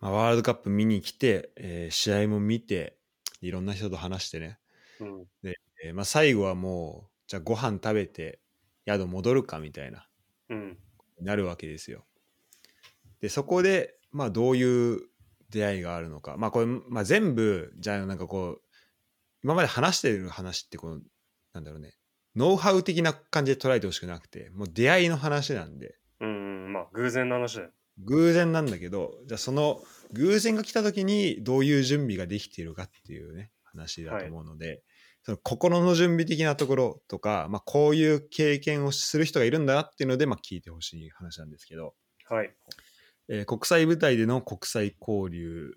まあ、ワールドカップ見に来て、えー試合も見て、いろんな人と話してね。うん。えーまあ、最後はもう、じゃあご飯食べて宿戻るかみたいな、うん。なるわけですよ。で、そこで、まあ、どういう出会いがあるのか。まあ、これ、まあ、全部、じゃあ、なんかこう、今まで話してる話って、こう、なんだろうね、ノウハウ的な感じで捉えてほしくなくて、もう出会いの話なんで、うん。うんまあ、偶然の話だよ。偶然なんだけど、じゃあその偶然が来た時にどういう準備ができているかっていうね、話だと思うので、その心の準備的なところとか、まあ、こういう経験をする人がいるんだなっていうので、まあ、聞いてほしい話なんですけど、はい。えー国際舞台での国際交流、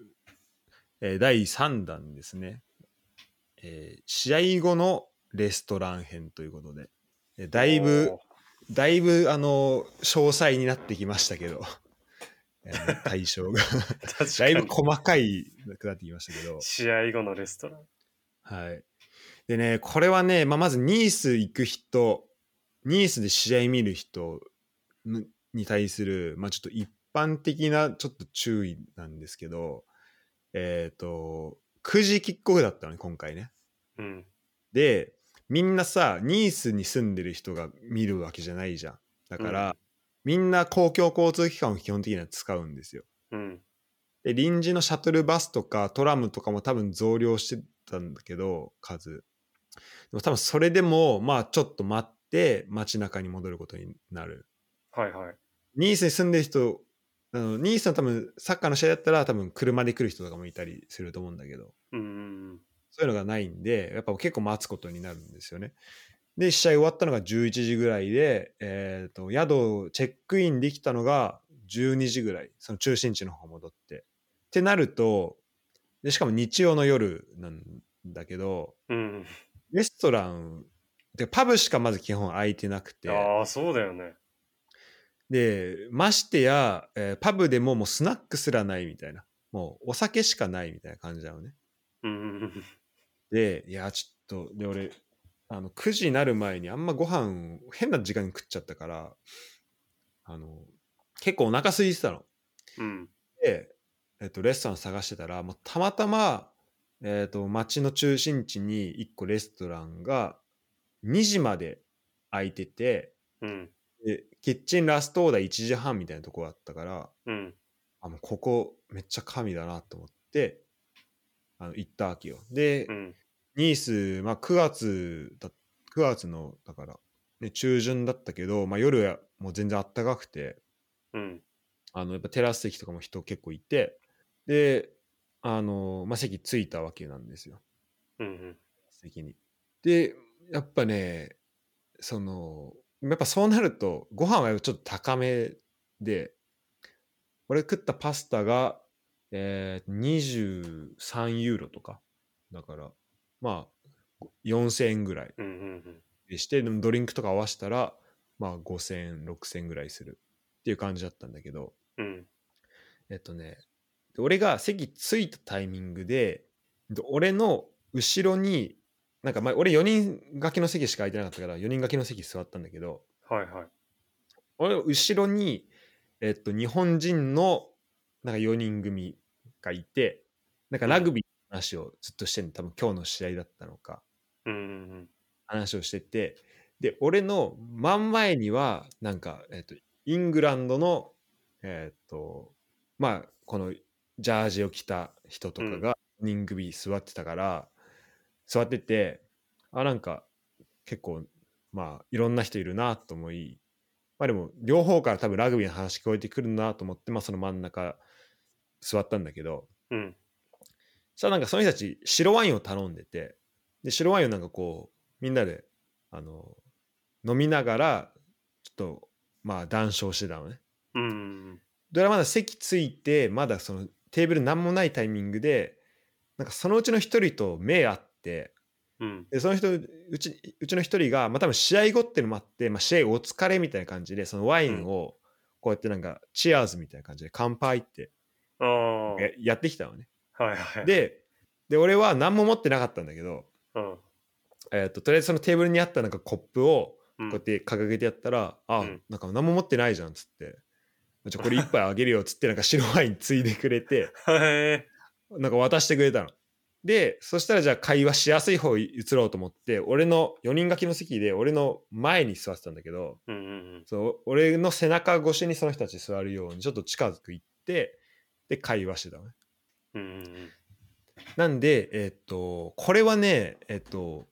えー第3弾ですね、えー試合後のレストラン編ということで、えーだいぶ、だいぶ、あの、詳細になってきましたけど、対象が。だいぶ。細かいくなってきましたけど、試合後のレストラン。はい。でね、これはね、まあ、まずニース行く人、ニースで試合見る人にに対する、まあ、ちょっと一般的なちょっと注意なんですけど、えっ、と、9時キックオフだったのね、今回ね。うん。で、みんなさ、ニースに住んでる人が見るわけじゃないじゃん。だから、うんみんな公共交通機関を基本的には使うんですよ。うん。で臨時のシャトルバスとかトラムとかも多分増量してたんだけど数でも多分それでもまあちょっと待って街中に戻ることになるはいはい。ニースに住んでる人あのニースの多分サッカーの試合だったら多分車で来る人とかもいたりすると思うんだけどうんうんそういうのがないんでやっぱ結構待つことになるんですよねで試合終わったのが11時ぐらいで、えー、と宿をチェックインできたのが12時ぐらいその中心地の方戻ってってなるとでしかも日曜の夜なんだけどうん。うん。レストランでパブしかまず基本空いてなくてああ、そうだよね。でましてや、えーパブでももうスナックすらないみたいなもうお酒しかないみたいな感じなのねうん。でいやちょっとで俺あの9時になる前にあんまご飯変な時間に食っちゃったからあの結構お腹空いてたのうん。で、えっと、レストラン探してたらもうたまたま、えっと、町の中心地に1個レストランが2時まで空いててうん。でキッチンラストオーダー1時半みたいなとこあったからうん。あもうここめっちゃ神だなと思ってあの行ったわけよで、うん。ニース、まあ、9月だ9月のだから、ね、中旬だったけど、まあ、夜はもう全然あったかくてうん。あのやっぱテラス席とかも人結構いてであの、まあ、席着いたわけなんですようん。席に。でやっぱねそのやっぱそうなるとご飯はちょっと高めで俺食ったパスタが、えー、23ユーロとかだからまあ4000円ぐらい。でしてでもドリンクとか合わせたらまあ5000円6000円ぐらいするっていう感じだったんだけどうん。えっとねで俺が席着いたタイミングでで俺の後ろになんかまあ俺4人掛けの席しか空いてなかったから4人掛けの席座ったんだけどはいはい。俺の後ろに、えっと、日本人のなんか4人組がいてなんかラグビーの話をずっとしてんの多分今日の試合だったのかうん。うん。話をしててで俺の真ん前にはなんか、えっと、イングランドのえっとまあこのジャージを着た人とかが4人組座ってたから、座っててあなんか結構まあいろんな人いるなと思いまあでも両方から多分ラグビーの話聞こえてくるなと思ってまあその真ん中座ったんだけどうん。そしたらなんかその人たち白ワインを頼んでてで白ワインをなんかこうみんなであの飲みながらちょっとまあ談笑してたのね。うん。で俺はまだ席ついてまだそのテーブル何もないタイミングでなんかそのうちの一人と目合ってうん。でその人うちうちの一人が、まあ、多分試合後っていうのもあって、まあ、試合お疲れみたいな感じでそのワインをこうやってなんかチアーズみたいな感じで乾杯ってやってきたのね。はいはい。、でで俺は何も持ってなかったんだけど、うん。えー、ととりあえずそのテーブルにあったなんかコップをうんこうやって掲げてやったら、あうんなんか何も持ってないじゃんっつってじゃあこれ一杯あげるよっつってなんか白ワインついでくれて。なんか渡してくれたの。でそしたらじゃあ会話しやすい方移ろうと思って俺の4人掛けの席で俺の前に座ってたんだけどうんうんそう俺の背中越しにその人たち座るようにちょっと近づく行ってで会話してたのね。なんでえっとこれはねえっと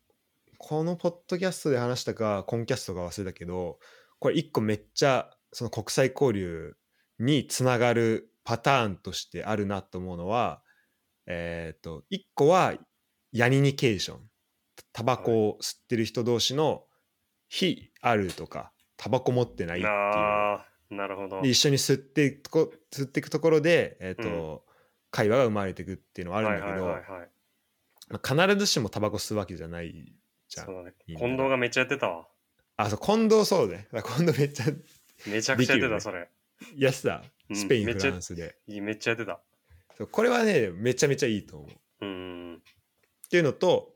このポッドキャストで話したかコンキャストか忘れたけどこれ一個めっちゃその国際交流につながるパターンとしてあるなと思うのはえっと一個はヤニニケーション。タバコを吸ってる人同士の非あるとかタバコ持ってないっていう。なるほど。で一緒に吸っていくこ吸っていくところで、えーとうん会話が生まれていくっていうのはあるんだけど、はいはいはいはい。まあ必ずしもタバコ吸うわけじゃないじゃん。そうだね。近藤がめっちゃやってたわ。あそう近藤そうね近藤めっちゃめちゃくちゃやってた、それ。やってたうんスペイン、めっちゃフランスでいいめっちゃやってた。これはねめちゃめちゃいいと思う。っうん。ていうのと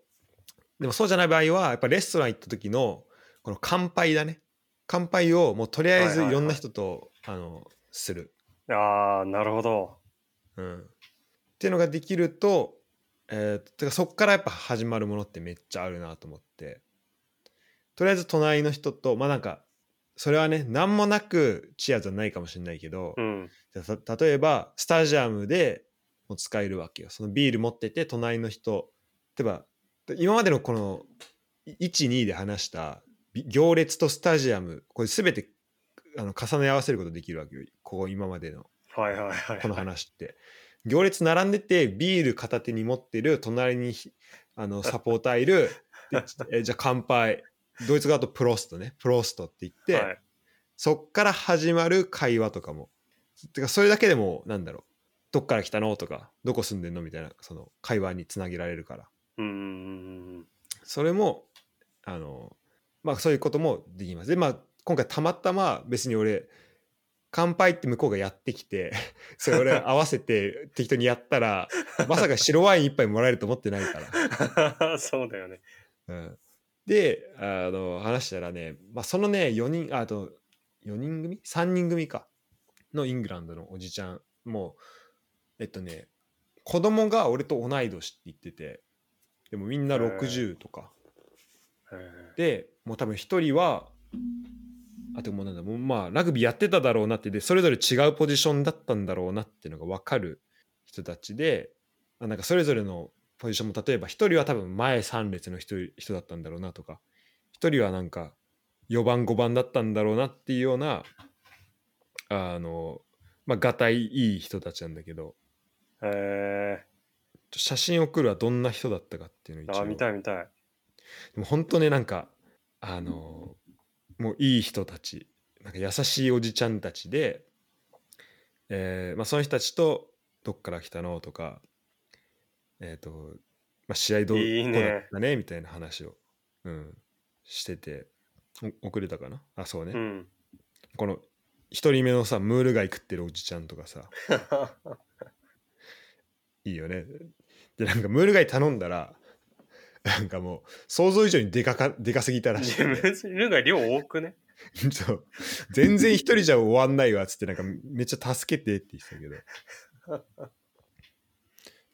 でもそうじゃない場合はやっぱレストラン行った時のこの乾杯だね乾杯をもうとりあえずはいはいはいいろんな人と、あのする。ああ、なるほど。うん、っていうのができると、えー、てかそっからやっぱ始まるものってめっちゃあるなと思ってとりあえず隣の人とまあなんかそれはね何もなくチアじゃないかもしれないけど、うん。例えばスタジアムでも使えるわけよそのビール持ってて隣の人例えば今までのこの12で話したび行列とスタジアムこれ全てあの重ね合わせることできるわけよここ今までのはいはいはい。この話って。行列並んでてビール片手に持ってる隣にひあの サポーターいる。でえじゃあ乾杯。ドイツ語だとプロストね。プロストって言って、はい。そっから始まる会話とかも。てかそれだけでもなんだろう。どっから来たの？とかどこ住んでんの？みたいなその会話につなげられるから。うんそれもあのまあそういうこともできます。でまあ今回たまたま別に俺乾杯って向こうがやってきて それ俺合わせて適当にやったらまさか白ワイン一杯もらえると思ってないから、うん。そうだよね。うん、であの話したらね、まあ、そのね4人ああと4人組？3人組かのイングランドのおじちゃんもうえっとね子供が俺と同い年って言っててでもみんな60とか。でもう多分一人はあともうなんだもうまあラグビーやってただろうなってでそれぞれ違うポジションだったんだろうなっていうのが分かる人たちであなんかそれぞれのポジションも例えば一人は多分前3列の人人だったんだろうなとか一人はなんか4番5番だったんだろうなっていうようなあのまあがたいいい人たちなんだけどへ写真送るはどんな人だったかっていうのをえ。一応あ、見たい見たい。でも本当ねなんかあのもういい人たちなんか優しいおじちゃんたちで、えーまあ、その人たちとどっから来たのとか、えっ、と、まあ、試合どういいね。だったねみたいな話を、うん、しててお遅れたかな？あそうね、うん。この一人目のさムール貝食ってるおじちゃんとかさ。いいよね。でなんかムール貝頼んだらなんかもう想像以上にでかかでかすぎたらしくて別にルが量多くね。そう。全然一人じゃ終わんないわっつってなんかめっちゃ助けてって言ってたけど。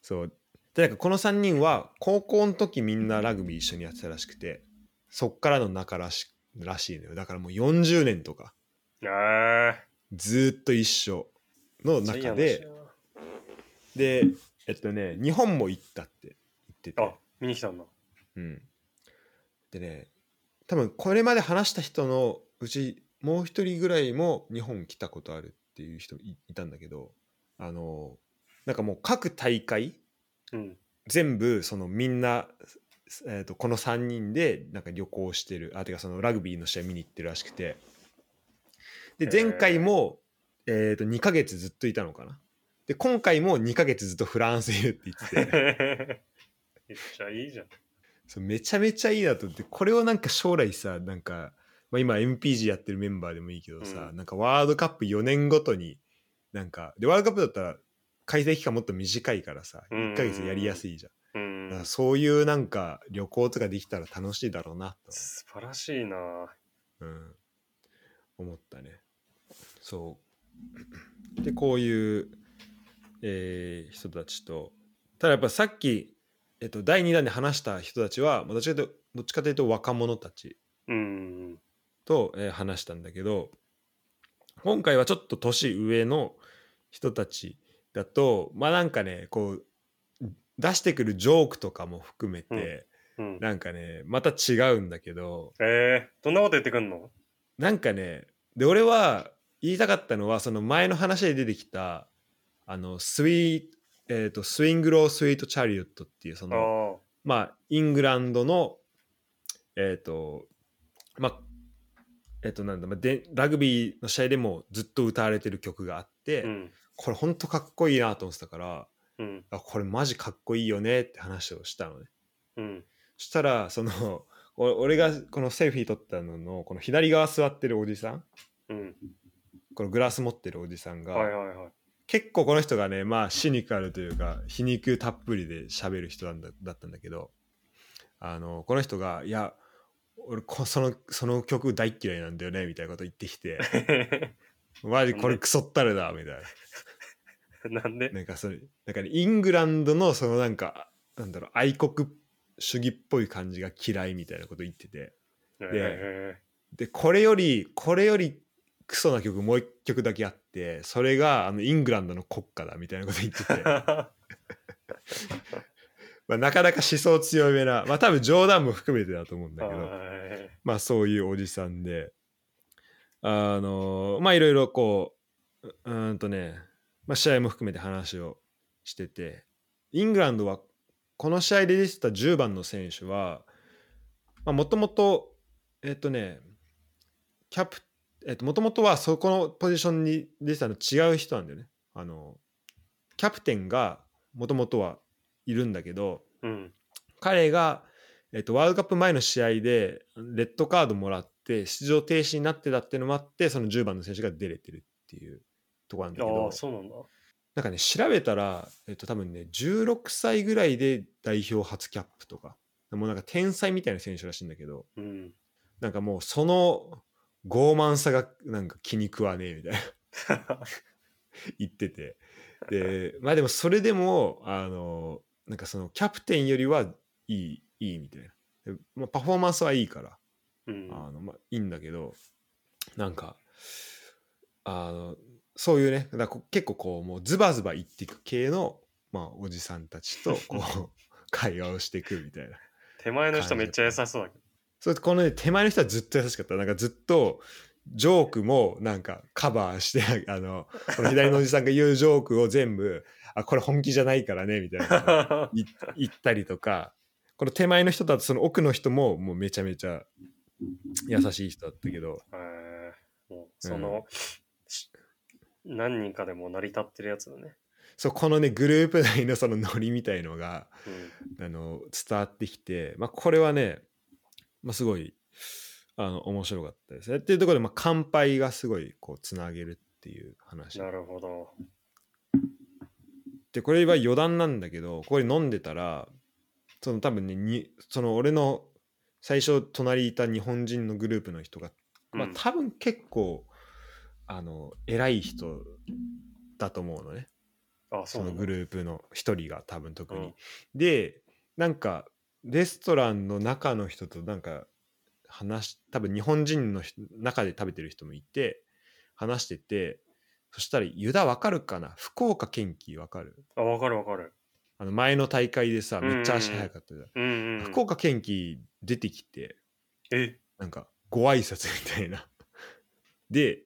そう。でなんかこの3人は高校の時みんなラグビー一緒にやってたらしくてそっからの仲らしらしいのよ。だからもう40年とか。ずーっと一緒の中で。でえっとね日本も行ったって言ってて。あ、見に来たんだ。うん、でね多分これまで話した人のうちもう一人ぐらいも日本来たことあるっていう人いいたんだけどあのなんかもう各大会うん。全部そのみんな、えー、とこの3人でなんか旅行してる。あてかそのラグビーの試合見に行ってるらしくて。で前回も、えー、と2ヶ月ずっといたのかな。で今回も2ヶ月ずっとフランスいるって言ってて。めっちゃいいじゃん。そうめちゃめちゃいいなと思ってこれをなんか将来さなんか、まあ、今 MPG やってるメンバーでもいいけどさ、うん。なんかワールドカップ4年ごとになんかでワールドカップだったら開催期間もっと短いからさうんうんうん。1ヶ月やりやすいじゃん,、うん。そういうなんか旅行とかできたら楽しいだろうなと、素晴らしいな。うん、思ったね。そう。でこういう、えー人たちとただやっぱさっき、えっと、第2弾で話した人たちはまあどっちかというとどっちかというと若者たちうん。と、えー話したんだけど今回はちょっと年上の人たちだとまあなんかねこう出してくるジョークとかも含めて、うん。なんかねまた違うんだけどえー、どんなこと言ってくんの？なんかねで俺は言いたかったのはその前の話で出てきたあのスイ,、えー、とスイングロー・スイート・チャリオットっていうそあのあ。まあイングランドのえっ、とまあえっ、となんだ、まあ、でラグビーの試合でもずっと歌われてる曲があって、うん。これほんとかっこいいなと思ってたからうん。あこれマジかっこいいよねって話をしたのねうん。そしたらそのお俺がこのセルフィー撮ったののこの左側座ってるおじさん？うん。このグラス持ってるおじさんが、はいはいはい。結構この人がねまあシニカルというか皮肉たっぷりで喋る人なんだだったんだけどあのこの人が「いや俺こそのその曲大っ嫌いなんだよね」みたいなこと言ってきて「マジこれクソったれだ」みたいな。んで？ななんかそれなんか、ね、イングランドのそのなんかなんだろう愛国主義っぽい感じが嫌いみたいなこと言ってて。えでこれよりこれよりクソな曲もう一曲だけあってそれがあのイングランドの国歌だみたいなこと言ってて、ー、まあ、なかなか思想強めなまあ多分冗談も含めてだと思うんだけどはい。まあそういうおじさんであのまあいろいろこううんとね、まあ、試合も含めて話をしててイングランドはこの試合で出てた10番の選手はもともとえっとねキャプえっともともとはそこのポジションに出てたの違う人なんだよねあのキャプテンがもともとはいるんだけどうん。彼が、えっと、ワールドカップ前の試合でレッドカードもらって出場停止になってたっていうのもあってその10番の選手が出れてるっていうところなんだけあどあ、そうなんだ。なんかね調べたら、えっと、多分ね16歳ぐらいで代表初キャップとかもうなんか天才みたいな選手らしいんだけどうん。なんかもうその傲慢さがなんか気に食わねえみたいな 言っててでまあでもそれでもあのなんかそのキャプテンよりはいいいいみたいなで、まあ、パフォーマンスはいいから、うん。あのまあ、いいんだけどなんかあのそういうねだ結構こうもうズバズバ言っていく系の、まあ、おじさんたちとこう 会話をしていくみたいな。手前の人めっちゃ優しそうだけど。それとこのね手前の人はずっと優しかった。なんかずっとジョークもなんかカバーして あのこの左のおじさんが言うジョークを全部あこれ本気じゃないからねみたいな。い言ったりとか。この手前の人だとその奥の人ももうめちゃめちゃ優しい人だったけど。えー、もうその、し何人かでも成り立ってるやつだね。そうこのねグループ内のそのノリみたいのがうん。あの伝わってきて、まあ、これはね、まあ、すごいあの面白かったですね。っていうところで、まあ、乾杯がすごいこうつなげるっていう話。なるほど。でこれは余談なんだけどここで飲んでたらその多分ねにその俺の最初隣にいた日本人のグループの人が、まあうん多分結構あの偉い人だと思うのねあ、そのグループの一人が多分特に。うんでなんかレストランの中の人となんか話し多分日本人の人中で食べてる人もいて話しててそしたらユダわかるかな？福岡堅樹わかる？あ、わかるわかる。あの前の大会でさめっちゃ足速かったじゃん、うんうん。うん。福岡堅樹出てきてえ？なんかご挨拶みたいな。で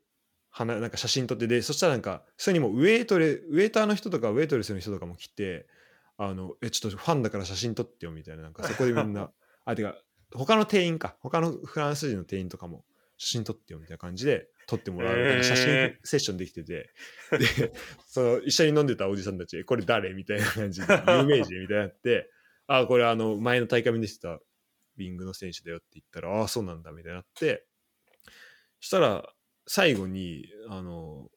はななんか写真撮ってでそしたらなんかそれにもウェイトレウェイターの人とかウェイトレスの人とかも来てあのえちょっとファンだから写真撮ってよみたいななんかそこでみんな あてか他の店員か他のフランス人の店員とかも写真撮ってよみたいな感じで撮ってもらうみたいな写真へセッションできてて、でその一緒に飲んでたおじさんたちえこれ誰みたいな感じで 有名人みたいになってあこれあの前の大会に出てたウィングの選手だよって言ったらああそうなんだみたいになってしたら最後にあの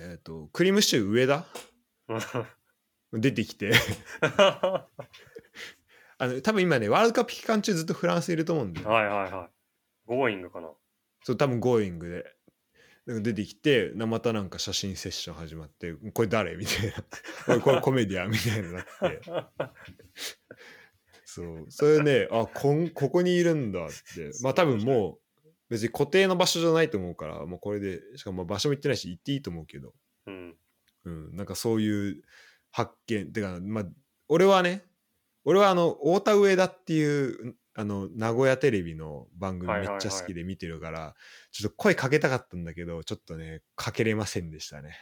えっ、とクリームシチュー上田？出てきて あの多分今ねワールドカップ期間中ずっとフランスいると思うんだよ、はいはいはい。ゴーイングかな。そう多分 Going でなんか出てきてなまたなんか写真セッション始まって「これ誰?」みたいな「おいこれコメディアン」みたいになって そうそれねあこんここにいるんだってまあ多分もう別に固定の場所じゃないと思うからもうこれでしかもまあ場所も行ってないし行っていいと思うけど、うん。うん、なんかそういう発見。てかまあ俺はね俺はあの太田上田っていうあの名古屋テレビの番組めっちゃ好きで見てるから、ちょっと声かけたかったんだけどちょっとねかけれませんでしたね。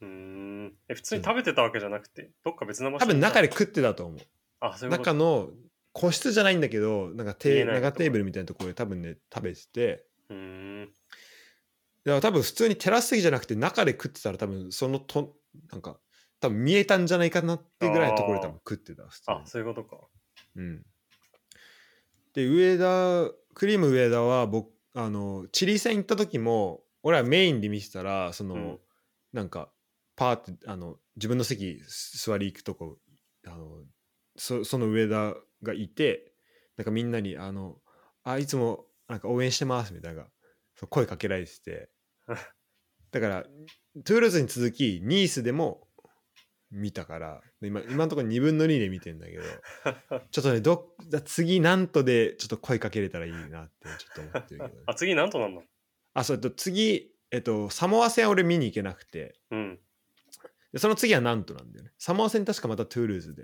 うーん。え、普通に食べてたわけじゃなくて、どっか別の場所多分中で食ってたと思う。あ、そういうこと。中の個室じゃないんだけどなんか見テ長テーブルみたいなところで多分ね食べてて。うーん。だから多分普通にテラス席じゃなくて中で食ってたら多分そのとなんか多分見えたんじゃないかなってぐらいのところで多分食ってた普通に。あ、そういうことか。うん、で上田クリーム上田は僕あのチリ戦行った時も俺はメインで見てたらその、うん。なんかパーってあの自分の席座り行くとこあのそその上田がいてなんかみんなにあのあいつもなんか応援してますみたいな声かけられてて。だからトゥールーズに続きニースでも見たからで今今のところ2分の2で見てんだけど ちょっとねど次ナントでちょっと声かけれたらいいなってちょっと思ってるけど、ね、あ、次ナントなんの？あそうと次えっとサモア戦俺見に行けなくて。うん。でその次はナントなんだよね。サモア戦確かまたトゥールーズで。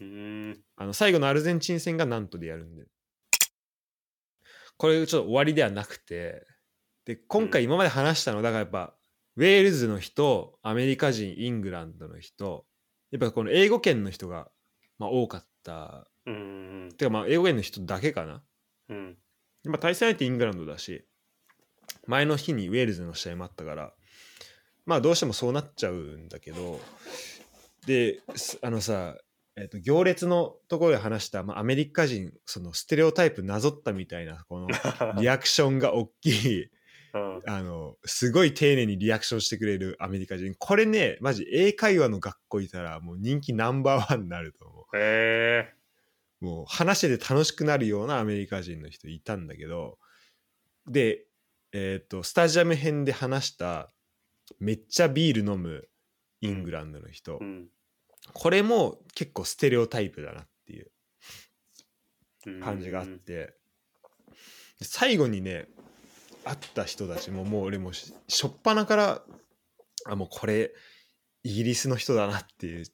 うーん。あの最後のアルゼンチン戦がナントでやるんで。これちょっと終わりではなくて。で今回今まで話したのだからやっぱウェールズの人アメリカ人イングランドの人やっぱこの英語圏の人が、まあ、多かったうーん。てかまあ英語圏の人だけかなうん。まあ対戦相手イングランドだし前の日にウェールズの試合もあったからまあどうしてもそうなっちゃうんだけどですあのさ、えっと行列のところで話した、まあ、アメリカ人そのステレオタイプなぞったみたいなこのリアクションが大きいうん。あのすごい丁寧にリアクションしてくれるアメリカ人。これねマジ英会話の学校いたらもう人気ナンバーワンになると思う。へえもう話してて楽しくなるようなアメリカ人の人いたんだけどでえっ、とスタジアム編で話しためっちゃビール飲むイングランドの人、うん。これも結構ステレオタイプだなっていううん感じがあって、で最後にね会った人たちももう俺もししょっぱなからあもうこれイギリスの人だなっていうちょ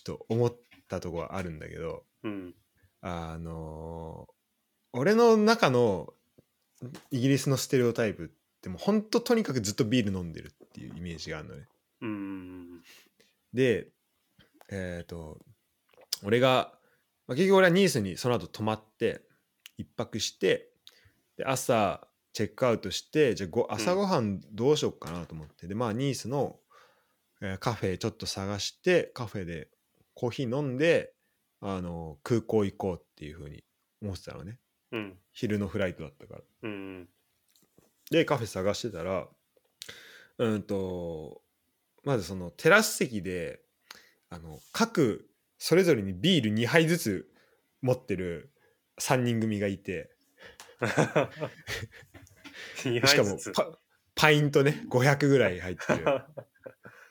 っと思ったところはあるんだけどうん。あのー俺の中のイギリスのステレオタイプってもうほんととにかくずっとビール飲んでるっていうイメージがあるのね。うん。でえっ、と俺が、まあ、結局俺はニースにその後泊まって一泊してで朝チェックアウトしてじゃあご朝ごはんどうしようかなと思って、でまあニースの、えーカフェちょっと探してカフェでコーヒー飲んであの空港行こうっていうふうに思ってたのね。うん。昼のフライトだったから。うん。でカフェ探してたらうんとまずそのテラス席であの各それぞれにビール2杯ずつ持ってる3人組がいて。2 しかも。パパイントね500ぐらい入ってる。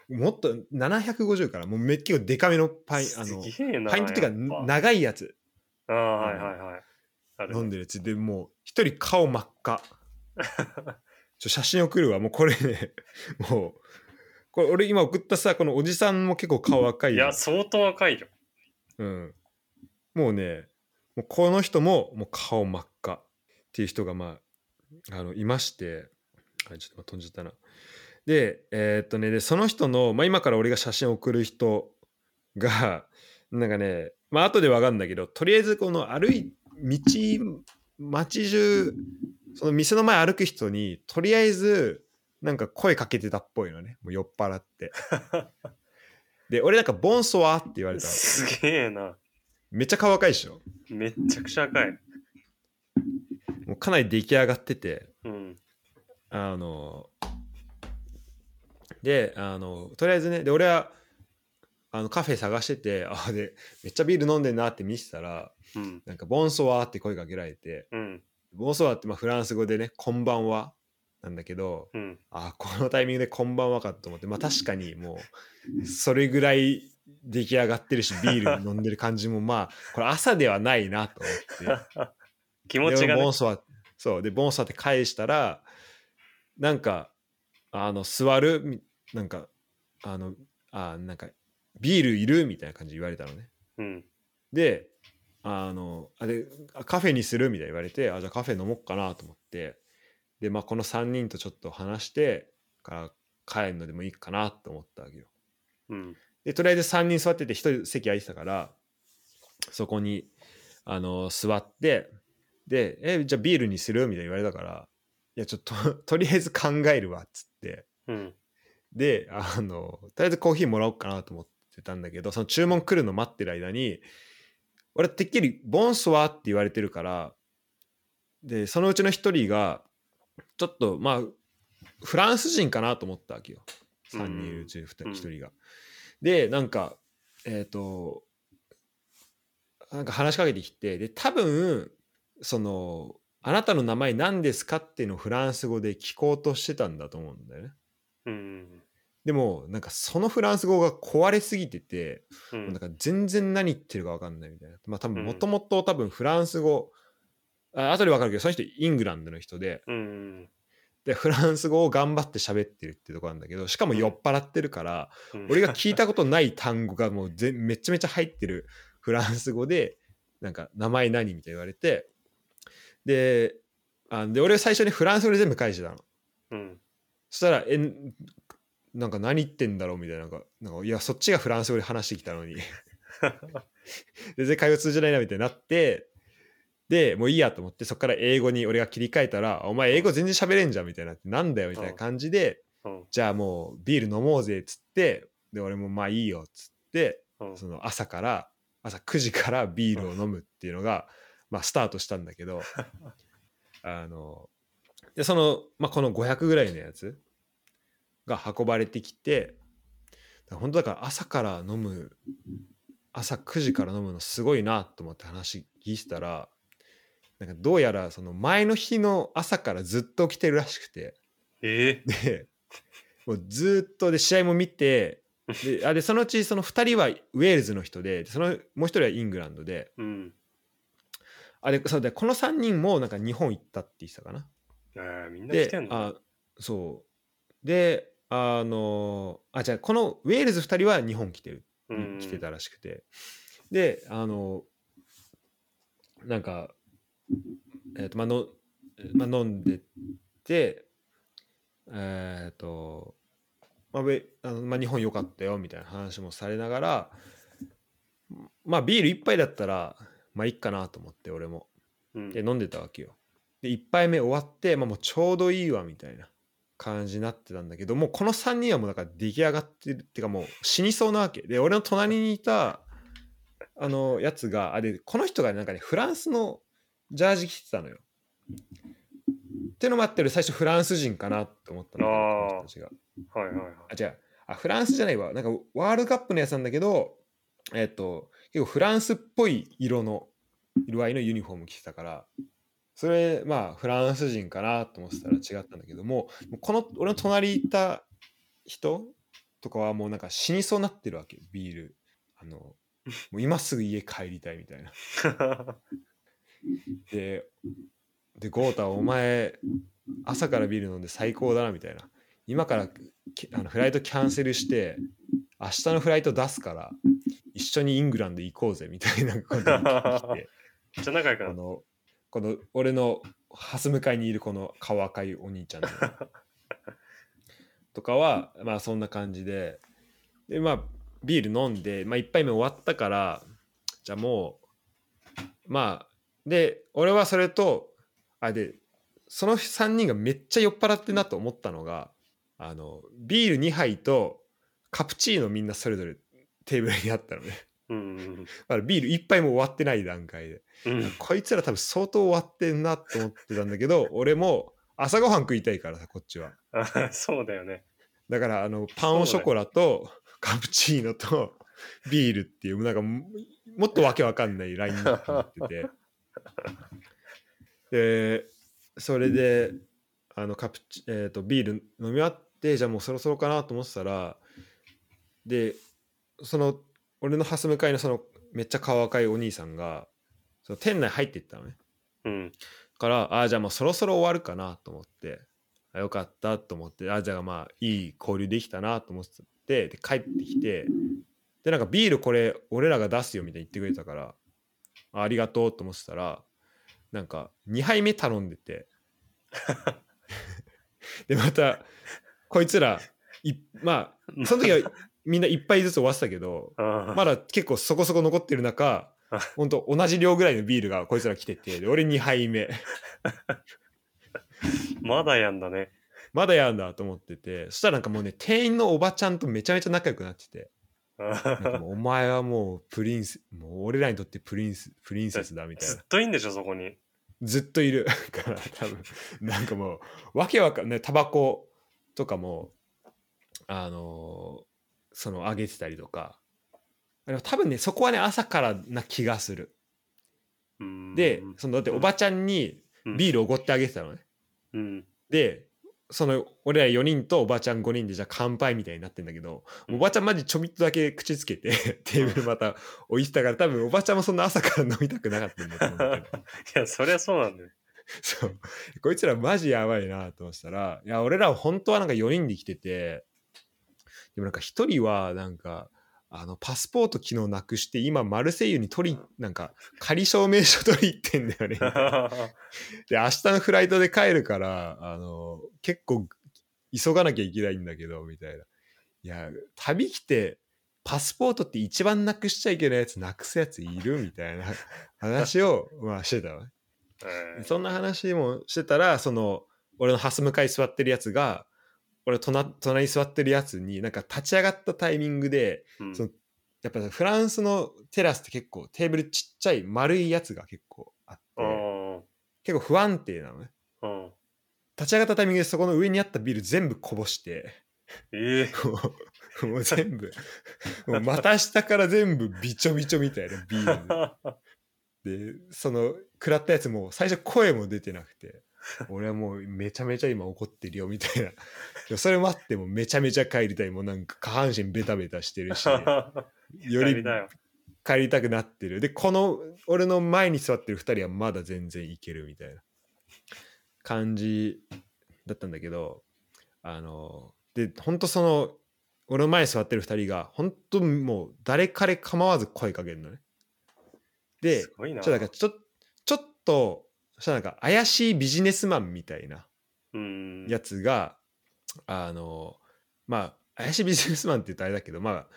もっと750からもうめっ結構デカめのパインあの。パイントっていうか長いやつ。ああ、はいはいはい。飲んでるやつ。でもう一人顔真っ赤。ちょ写真送るわ。もうこれねもうこれ俺今送ったさこのおじさんも結構顔赤いよ。いや、相当赤いよ。うん、もうねもうこの人ももう顔真っ赤っていう人がまああのいましてあちょっと飛んじゃったな。でえーっとねでその人の、まあ、今から俺が写真送る人がなんかねまあ後でわかるんだけどとりあえずこの歩い道街中その店の前歩く人にとりあえずなんか声かけてたっぽいのね。もう酔っ払って。で俺なんか「ボンソワ」って言われた。のすげえな。めっちゃ顔赤いでしょ。めっちゃくちゃ赤い。かなり出来上がっててうん。あのであのとりあえずねで俺はあのカフェ探してて あでめっちゃビール飲んでんなって見せたらうん。なんか「ボンソワ」って声かけられてうん。ボンソワってまあフランス語でね「こんばんは」なんだけどうん。あこのタイミングでこんばんはかと思ってまあ確かにもう それぐらい出来上がってるしビール飲んでる感じもまあこれ朝ではないなと思って 気持ちがねボン。ソワそうでボンソワって返したらなんかあの座るみなんかあのあなんかビールいるみたいな感じで言われたのねうん。であのあであカフェにするみたいに言われてあじゃあカフェ飲もうかなと思ってでまあこの3人とちょっと話してから帰るのでもいいかなと思ったわけようん。でとりあえず3人座ってて1人席空いてたからそこにあの座ってで「えじゃあビールにする?」みたいに言われたから「いやちょっと とりあえず考えるわ」っつってうん。であのとりあえずコーヒーもらおうかなと思ってたんだけどその注文来るの待ってる間に俺てっきり「ボンソワ」って言われてるからでそのうちの1人がちょっとまあフランス人かなと思ったわけよ3人いるうちの1人が。でなんかえっ、となんか話しかけてきてで多分その「あなたの名前何ですか?」っていうのをフランス語で聞こうとしてたんだと思うんだよね。うん。でもなんかそのフランス語が壊れすぎてて、う。んなんか全然何言ってるか分かんないみたいなまあ多分うんもともと多分フランス語、あ後で分かるけどその人イングランドの人でうん。でフランス語を頑張って喋ってるっていうところなんだけどしかも酔っ払ってるから、うん俺が聞いたことない単語がもうぜめちゃめちゃ入ってるフランス語でなんか名前何みたいに言われてであで俺最初にフランス語で全部返してたの。うん。そしたら、え、んなんか何言ってんだろうみたいな、なんか、なんかいや、そっちがフランス語で話してきたのに、全然会話通じないなみたいになって、で、もういいやと思って、そっから英語に俺が切り替えたら、お前英語全然喋れんじゃんみたいになって、なんだよみたいな感じで、うん。じゃあもうビール飲もうぜっつって、で、俺もまあいいよっつって、うん。その朝から、朝9時からビールを飲むっていうのが、まあスタートしたんだけど、あの、で、その、まあこの500ぐらいのやつが運ばれてきて、本当だから朝から飲む、朝9時から飲むのすごいなと思って話聞いてたら、なんかどうやらその前の日の朝からずっと起きてるらしくて、えで、もうずっとで試合も見て、であでそのうちその2人はウェールズの人ででそのもう1人はイングランドでー、うん。あでそうでこの3人もなんか日本行ったって言ってたかな。えー、みんな来でてんのあそう。であのあじゃあこのウェールズ2人は日本来てる、うん。来てたらしくて。であのなんかえっ、とまあの、まあ、飲んでてえっ、とまあウェあのまあ、日本良かったよみたいな話もされながらまあビール一杯だったらまあいいかなと思って俺も。うん。で飲んでたわけよ。で1杯目終わって、まあ、もうちょうどいいわみたいな感じになってたんだけどもうこの3人はもうだから出来上がってるっていうかもう死にそうなわけ。で俺の隣にいたあのやつがあでこの人がなんかねフランスのジャージ着てたのよ。っていうのもあって俺最初フランス人かなって思ったの。あ人たちが。はいはいはい。あ違う。あフランスじゃないわ。なんかワールドカップのやつなんだけどえっ、と結構フランスっぽい色の色合いのユニフォーム着てたからそれまあフランス人かなと思ってたら違ったんだけどもこの俺の隣にいた人とかはもうなんか死にそうになってるわけビール。あのもう今すぐ家帰りたいみたいな。でで豪太お前朝からビール飲んで最高だなみたいな。今からきあのフライトキャンセルして明日のフライト出すから一緒にイングランド行こうぜみたいなことを言って めっちゃ仲良くなのこの俺のはす向かいにいるこの顔赤いお兄ちゃんの。とかはまあそんな感じで。でまあビール飲んで、まあ、1杯目終わったからじゃあもうまあで俺はそれとあでその3人がめっちゃ酔っ払ってんなと思ったのがあのビール2杯とカプチーノみんなそれぞれテーブルにあったのね。うんまだビール1杯も終わってない段階で。うん。うん。こいつら多分相当終わってんなと思ってたんだけど 俺も朝ごはん食いたいからさこっちは。あそうだよね。だからあのパンオショコラとカプチーノとビールっていうなんかももっとわけわかんないラインナップになってて。でそれであのカプチ、えー、とビール飲み終わってじゃあもうそろそろかなと思ってたらでその俺のハス向かいのそのめっちゃ顔赤いお兄さんがその店内入っていったのねうん。からああじゃあもうそろそろ終わるかなと思ってあよかったと思ってあじゃあまあいい交流できたなと思ってで帰ってきてでなんかビールこれ俺らが出すよみたいに言ってくれたからあありがとうと思ってたらなんか2杯目頼んでて でまたこいつらいまあその時はみんな1杯ずつ終わってたけどあまだ結構そこそこ残ってる中あ。ほんと同じ量ぐらいのビールがこいつら来ててで 俺2杯目。まだやんだね。まだやんだと思っててそしたらなんかもうね店員のおばちゃんとめちゃめちゃ仲良くなっててお前はもうプリンスもう俺らにとってプリンスプリンセスだみたいな。ずっといるんでしょ、そこに。ずっといる。から多分なんかもうわけわかんない。タバコとかもあのーそのあげてたりとか。多分ねそこはね朝からな気がする。うん。でそのだっておばちゃんにビールおごってあげてたのね、うん。でその俺ら4人とおばちゃん5人でじゃあ乾杯みたいになってんだけど、うん。おばちゃんマジちょびっとだけ口つけて テーブルまた置いてたから多分おばちゃんもそんな朝から飲みたくなかったんだと思う いや、そりゃそうなんだよ。そう。こいつらマジやばいなと思ってたらいや俺らは本当はなんか4人で来ててでもなんか1人はなんかあのパスポート昨日なくして今マルセイユに取りなんか仮証明書取り行ってんだよね。で明日のフライトで帰るからあの結構急がなきゃいけないんだけどみたいな。いや旅来てパスポートって一番なくしちゃいけないやつなくすやついるみたいな話を まあしてたわ。そんな話もしてたらその俺のハス向かい座ってるやつが俺隣隣に座ってるやつになんか立ち上がったタイミングでうん。そのやっぱフランスのテラスって結構テーブルちっちゃい丸いやつが結構あってうん結構不安定なのね。うん。立ち上がったタイミングでそこの上にあったビール全部こぼしてええ。もう全部もう股下から全部びちょびちょみたいなビール。ででその食らったやつも最初声も出てなくて 俺はもうめちゃめちゃ今怒ってるよみたいな。それ待ってもめちゃめちゃ帰りたい。もうなんか下半身ベタベタしてるし より。帰りたくなってる。でこの俺の前に座ってる2人はまだ全然いけるみたいな。感じだったんだけどあので本当その俺の前に座ってる2人が本当もう誰彼構わず声かけるのね。で。ちょっとちょっとそしたらなんか怪しいビジネスマンみたいなうん。やつが、あのまあ怪しいビジネスマンって言ったらあれだけどまあ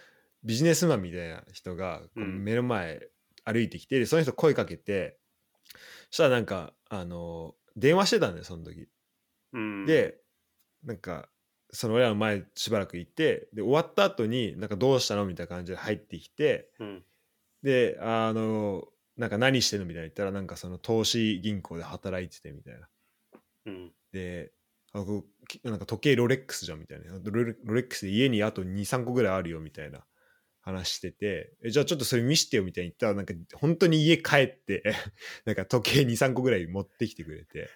ビジネスマンみたいな人が目の前歩いてきて、でその人声かけてそしたらなんかあの電話してたんだよその時。うん、でなんかその俺らの前しばらく行ってで終わった後になんかどうしたのみたいな感じで入ってきてうん。であのなんか何してんの？みたいな言ったらなんかその投資銀行で働いててみたいな。うん。であなんか時計ロレックスじゃんみたいなロレロレックスで家にあと23個ぐらいあるよみたいな話しててえじゃあちょっとそれ見してよみたいに言ったらなんか本当に家帰って なんか時計23個ぐらい持ってきてくれて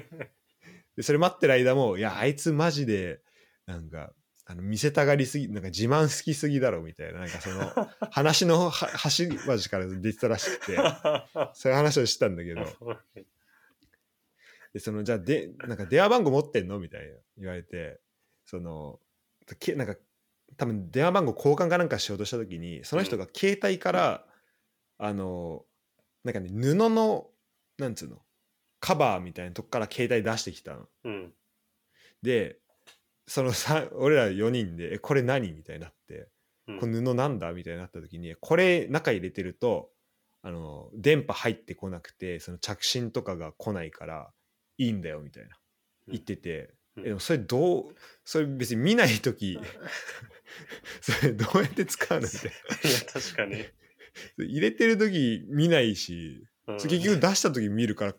でそれ待ってる間もいやあいつマジでなんかあの見せたがりすぎなんか自慢好きすぎだろみたいななんかその 話のは端々から出てたらしくて そういう話をしてたんだけどでそのじゃあでなんか電話番号持ってんのみたいな言われてそのけなんか多分電話番号交換かなんかしようとした時にその人が携帯から、あのなんかね布のなんつうのカバーみたいなとこから携帯出してきたの。うん。でそのさ 俺ら4人で「えこれ何?」みたいになってうん「この布なんだ?」みたいになった時にこれ中入れてるとあの電波入ってこなくてその着信とかが来ないからいいんだよみたいな言ってて、うんえでもそれどうそれ別に見ない時 それどうやって使うの？みたいいや、確かに。な 入れてる時見ないし、うん結局出した時見るから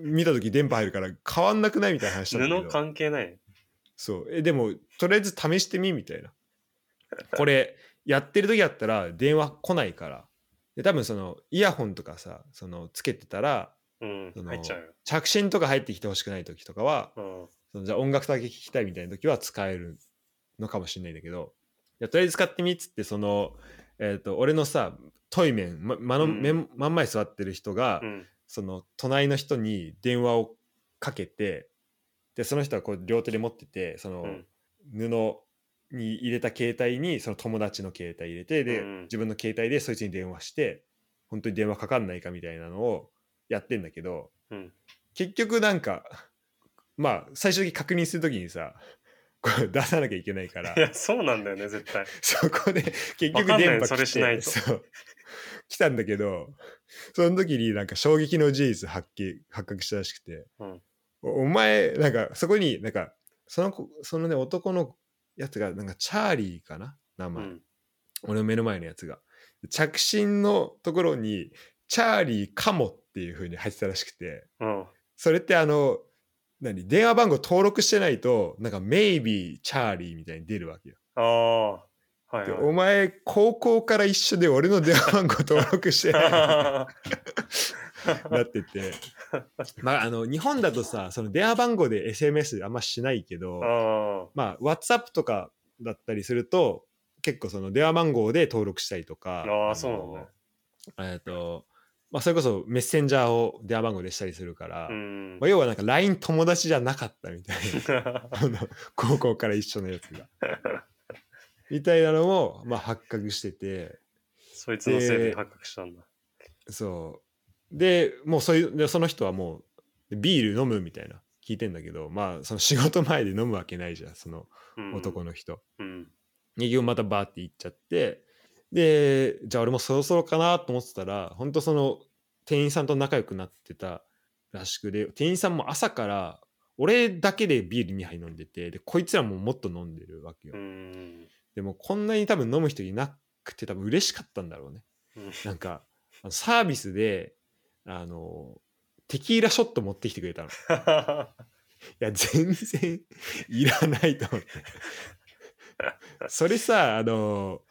見た時電波入るから変わんなくない？みたいな話したんだけど布関係ない。そうえでもとりあえず試してみみたいなこれやってる時だったら電話来ないからで多分そのイヤホンとかさそのつけてたらうんそ。の入っちゃうよ。着信とか入ってきてほしくない時とかはうん。そのじゃあ音楽だけ聴きたいみたいな時は使えるのかもしれないんだけどいやとりあえず使ってみっつってその、えー、と俺のさ対面、ま、真のうん面真ん前に座ってる人が、うん。その隣の人に電話をかけてでその人はこう両手で持っててその、うん。布に入れた携帯にその友達の携帯入れてで、うん自分の携帯でそいつに電話して本当に電話かかんないかみたいなのをやってんだけどうん。結局なんかまあ最終的に確認するときにさこれ出さなきゃいけないから。いや、そうなんだよね、絶対。そこで結局電波それしないと。そう。来たんだけどその時になんか衝撃の事実発見発覚したらしくて、うんおお前なんかそこになんかその子そのね男のやつがなんかチャーリーかな？名前、うん。俺の目の前のやつが着信のところにチャーリーかもっていう風に入ってたらしくてうん。それってあの何？電話番号登録してないとなんか maybe チャーリーみたいに出るわけよああ。はいではい。お前高校から一緒で俺の電話番号登録してない？なっててまああの日本だとさその電話番号で SMS あんましないけどあまあ WhatsApp とかだったりすると結構その電話番号で登録したりとかあ。そうなんだ。えっとまあそれこそメッセンジャーを電話番号でしたりするから、うんまあ、。要はなんか LINE 友達じゃなかったみたいな 高校から一緒のやつがみたいなのも、まあ、発覚しててそいつのせいで発覚したんだ。そうでもうそういうでその人はもうビール飲むみたいな聞いてんだけどまあその仕事前で飲むわけないじゃんそのうん男の人。うん。営業またバーって行っちゃってでじゃあ俺もそろそろかなと思ってたら本当その店員さんと仲良くなってたらしくで店員さんも朝から俺だけでビール2杯飲んでてでこいつらももっと飲んでるわけよ、うん。でもこんなに多分飲む人いなくて多分嬉しかったんだろうねうんなんかサービスであのテキーラショット持ってきてくれたの。いや全然いらないと思って。それさあの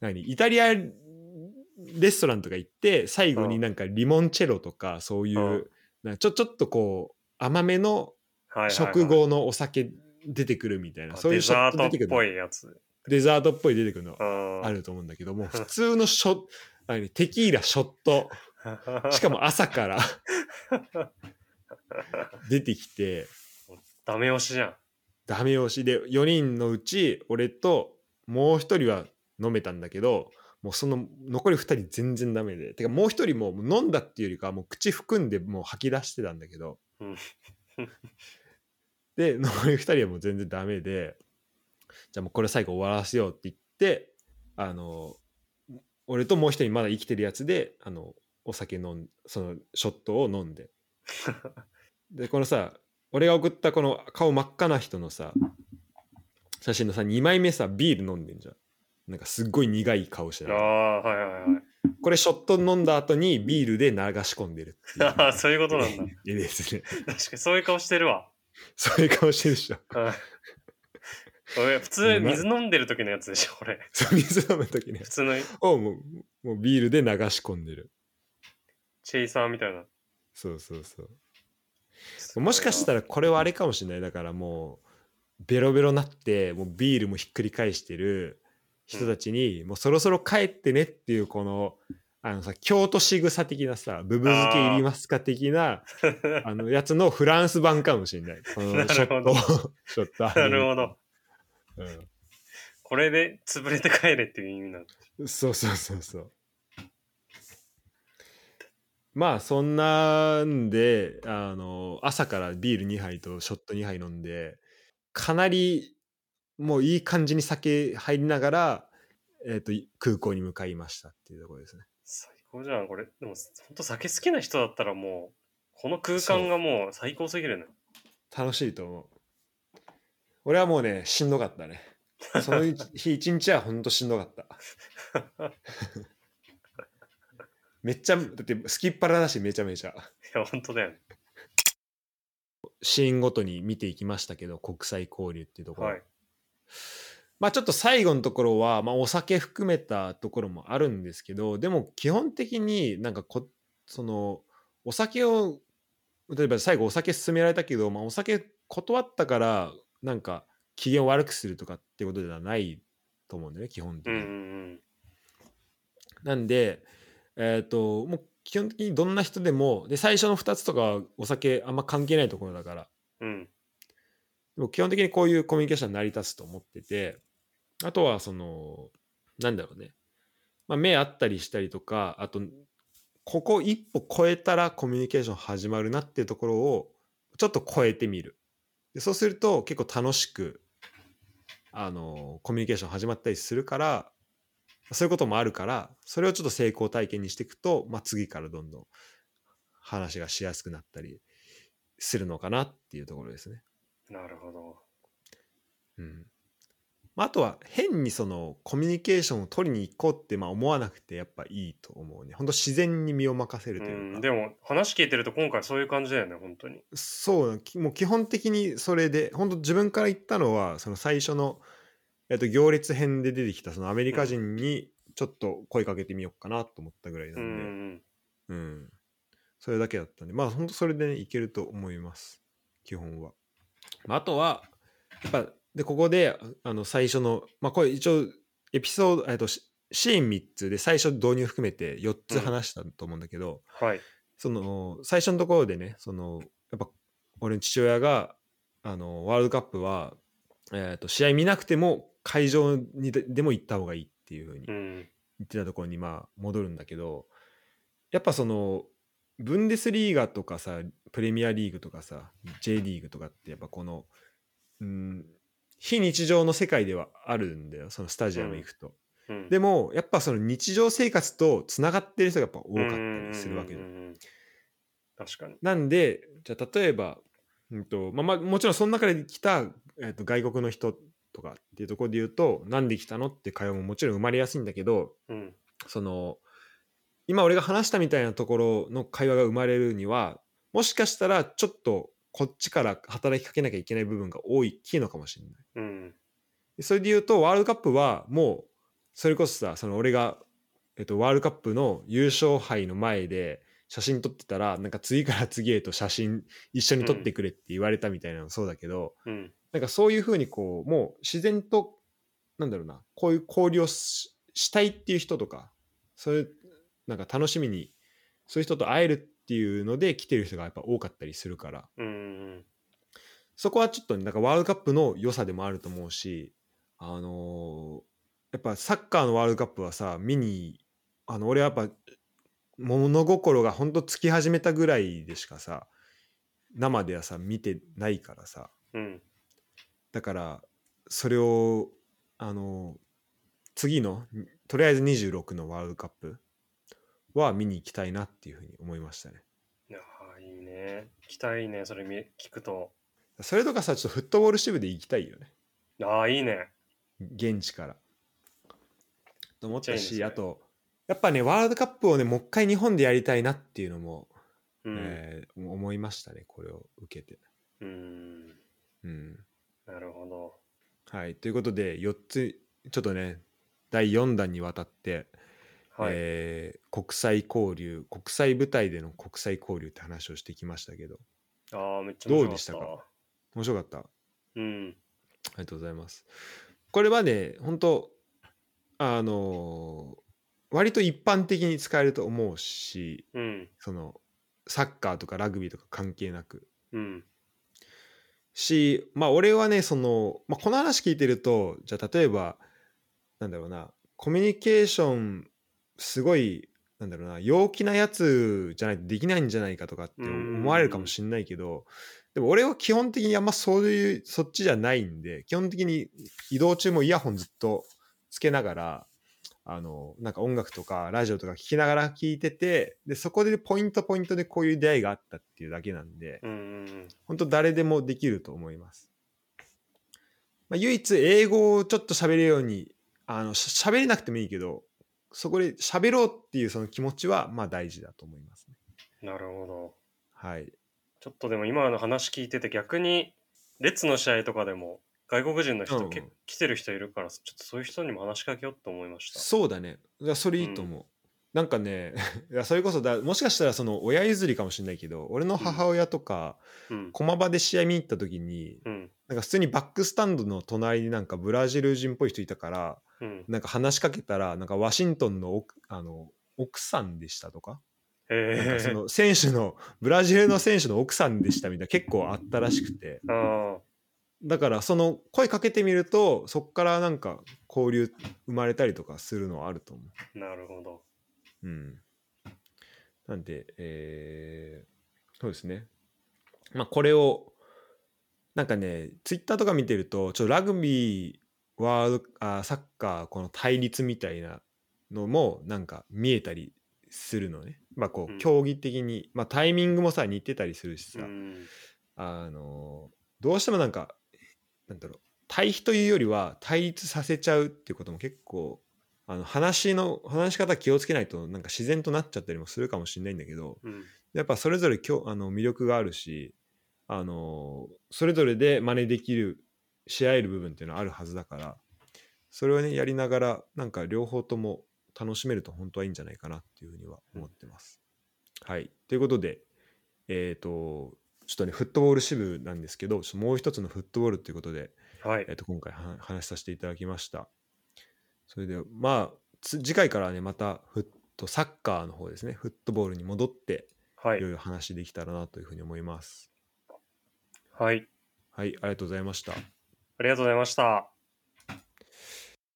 何イタリアレストランとか行って最後になんかリモンチェロとかそういう、うん。なちょちょっとこう甘めの食後のお酒出てくるみたいな、あそういうショット出デザートっぽいやつ。デザートっぽい出てくるの。ああると思うんだけども普通のショ何テキーラショットしかも朝から 出てきて。ダメ押しじゃん。ダメ押し。で4人のうち俺ともう1人は飲めたんだけどもうその残り2人全然ダメで。てかもう1人も飲んだっていうよりかはもう口含んでもう吐き出してたんだけど。うん。で残り2人はもう全然ダメで。じゃあもうこれ最後終わらせようって言ってあの俺ともう一人まだ生きてるやつであのお酒飲んそのショットを飲んで。でこのさ俺が送ったこの顔真っ赤な人のさ写真のさ2枚目さビール飲んでんじゃん。なんかすっごい苦い顔してあるあ、はいはいはい。これショット飲んだ後にビールで流し込んでるっていう。ああ、そういうことなんだ。絵ですね確かにそういう顔してるわ。そういう顔してるでしょ。うん。俺普通水飲んでる時のやつでしょ、これ。そう水飲む時ね普通の。をもうもうビールで流し込んでるチェイサーみたいな。そうそうそうもしかしたらこれはあれかもしれないだからもうベロベロなってもうビールもひっくり返してる人たちに、もうそろそろ帰ってねっていうこのあのさ京都仕草的なさブブ漬けいりますか的なあのやつのフランス版かもしれないこのなショットるほどショットなるほど。うんこれで潰れて帰れっていう意味なんだ。そうそうそうそう。まあそんなんであの朝からビール2杯とショット2杯飲んでかなりもういい感じに酒入りながら、えー、と空港に向かいましたっていうところですね。最高じゃん、これ。でも、ほんと酒好きな人だったらもう、この空間がもう最高すぎるね。楽しいと思う。俺はもうねしんどかったね。その日一日はほんとしんどかった。めっちゃだって好きっ腹だしめちゃめちゃ。いや、本当だよね。シーンごとに見ていきましたけど国際交流っていうところ、はい。まあちょっと最後のところは、まあ、お酒含めたところもあるんですけどでも基本的になんかこそのお酒を例えば最後お酒勧められたけど、まあ、お酒断ったからなんか機嫌を悪くするとかってことではないと思うんだよね基本的に、うんうんなんでえっ、ともう基本的にどんな人でもで最初の2つとかはお酒あんま関係ないところだから。うん。も基本的にこういうコミュニケーション成り立つと思っててあとはそのなんだろうね、まあ、目合ったりしたりとかあとここ一歩超えたらコミュニケーション始まるなっていうところをちょっと超えてみる。でそうすると結構楽しくあのコミュニケーション始まったりするからそういうこともあるからそれをちょっと成功体験にしていくと、まあ、次からどんどん話がしやすくなったりするのかなっていうところですね。なるほど。うんまあ、あとは変にそのコミュニケーションを取りに行こうってまあ思わなくてやっぱいいと思うね。本当自然に身を任せるうというか。ん。でも、話聞いてると今回そういう感じだよね、本当に。そうきもう基本的にそれで本当自分から言ったのはその最初の、えっと、行列編で出てきたそのアメリカ人にちょっと声かけてみようかなと思ったぐらいなうんんで、うん。うん。それだけだったんで。まあ本当それで、ね、いけると思います。基本は。まあ、あとはやっぱでここでああの最初のまあこれ一応エピソードえっとシシーン3つで最初導入含めて4つ話したと思うんだけど、はい。その最初のところでねそのやっぱ俺の父親があのワールドカップは、えー、と試合見なくても会場にででも行った方がいいっていうふうにうん。言ってたところにまあ戻るんだけどやっぱそのブンデスリーガとかさプレミアリーグとかさ J リーグとかってやっぱこのうん非日常の世界ではあるんだよそのスタジアム行くと。うん。でもやっぱその日常生活とつながってる人がやっぱ多かったりするわけでうんうんうんうん確かに。なんでじゃあ例えば、うんとまあ、まあもちろんその中で来た、えー、と外国の人とかっていうところで言うとなんで来たのって会話ももちろん生まれやすいんだけどうん。その今俺が話したみたいなところの会話が生まれるにはもしかしたらちょっとこっちから働きかけなきゃいけない部分が多いきのかもしれない。うん。でそれで言うとワールドカップはもうそれこそさその俺が、えっと、ワールドカップの優勝杯の前で写真撮ってたらなんか次から次へと写真一緒に撮ってくれって言われたみたいなのもそうだけど、うん。なんかそういうふうにこうもう自然となんだろうなこういう交流をししたいっていう人とかそういうなんか楽しみにそういう人と会えるっていうので来てる人がやっぱ多かったりするからうんうん。そこはちょっとねなんかワールドカップの良さでもあると思うし、あのーやっぱサッカーのワールドカップはさ見にあの俺はやっぱ物心がほんとつき始めたぐらいでしかさ生ではさ見てないからさうん。だからそれをあの次のとりあえず26のワールドカップは見に行きたいなっていうふうに思いましたね。いやーいいね。期待ね、それ見聞くと。それとかさちょっとフットボール支部で行きたいよね。ああ、いいね。現地から。と思ったし、ねあとやっぱねワールドカップをねもう一回日本でやりたいなっていうのも、うん。えー思いましたねこれを受けて。うん。うんなるほど。はい、ということで4つちょっとね第4弾にわたって、はい。えー国際交流国際舞台での国際交流って話をしてきましたけどああ、めっちゃどう面白かっでしたか？面白かった？あうん。りがとうございます。これはね本当あのー割と一般的に使えると思うしうん。そのサッカーとかラグビーとか関係なくうん。しまあ俺はねその、まあ、この話聞いてるとじゃあ例えばなんだろうなコミュニケーションすごいなんだろうな陽気なやつじゃないとできないんじゃないかとかって思われるかもしれないけどでも俺は基本的にあんまそういうそっちじゃないんで基本的に移動中もイヤホンずっとつけながらあのなんか音楽とかラジオとか聞きながら聞いててでそこでポイントポイントでこういう出会いがあったっていうだけなんで、うんうん本当誰でもできると思います。まあ、唯一英語をちょっと喋れるようにあのし喋れなくてもいいけどそこで喋ろうっていうその気持ちはまあ大事だと思いますね。うん。なるほど。はい。ちょっとでも今の話聞いてて逆に、列の試合とかでも外国人の人、うんけ来てる人いるから、ちょっとそういう人にも話しかけようと思いました。そうだね。いやそれいいと思う。なんかね いやそれこそだもしかしたらその親譲りかもしれないけど俺の母親とか、うん。駒場で試合見に行った時にうん。なんか普通にバックスタンドの隣になんかブラジル人っぽい人いたからうん。なんか話しかけたらなんかワシントンの奥あの奥さんでしたとかなん。かその選手のブラジルの選手の奥さんでしたみたいな結構あったらしくてあだからその声かけてみるとそっからなんか交流生まれたりとかするのはあると思あ、なるほど。う。うん、なんで、えーそうですね。まあこれをなんかねツイッターとか見てるとちょっとラグビーワールドあサッカーこの対立みたいなのもなんか見えたりするのね。まあこうんう競技的に、まあタイミングもさ似てたりするしさ、うん。あのどうしてもなんかなんだろう対比というよりは対立させちゃうっていうことも結構あの話の話し方気をつけないとなんか自然となっちゃったりもするかもしれないんだけどうん。やっぱそれぞれきょあの魅力があるしあのそれぞれで真似できるし合える部分っていうのはあるはずだからそれをねやりながらなんか両方とも楽しめると本当はいいんじゃないかなっていうふうには思ってます。はいということでえっ、とちょっとねフットボール支部なんですけどもう一つのフットボールということで、はいえー、。と今回は話させていただきました。それでまあつ次回からはねまたフットサッカーの方ですねフットボールに戻ってはいいろ。いろ話できたらなというふうに思います。はい。はい、ありがとうございました。ありがとうございました。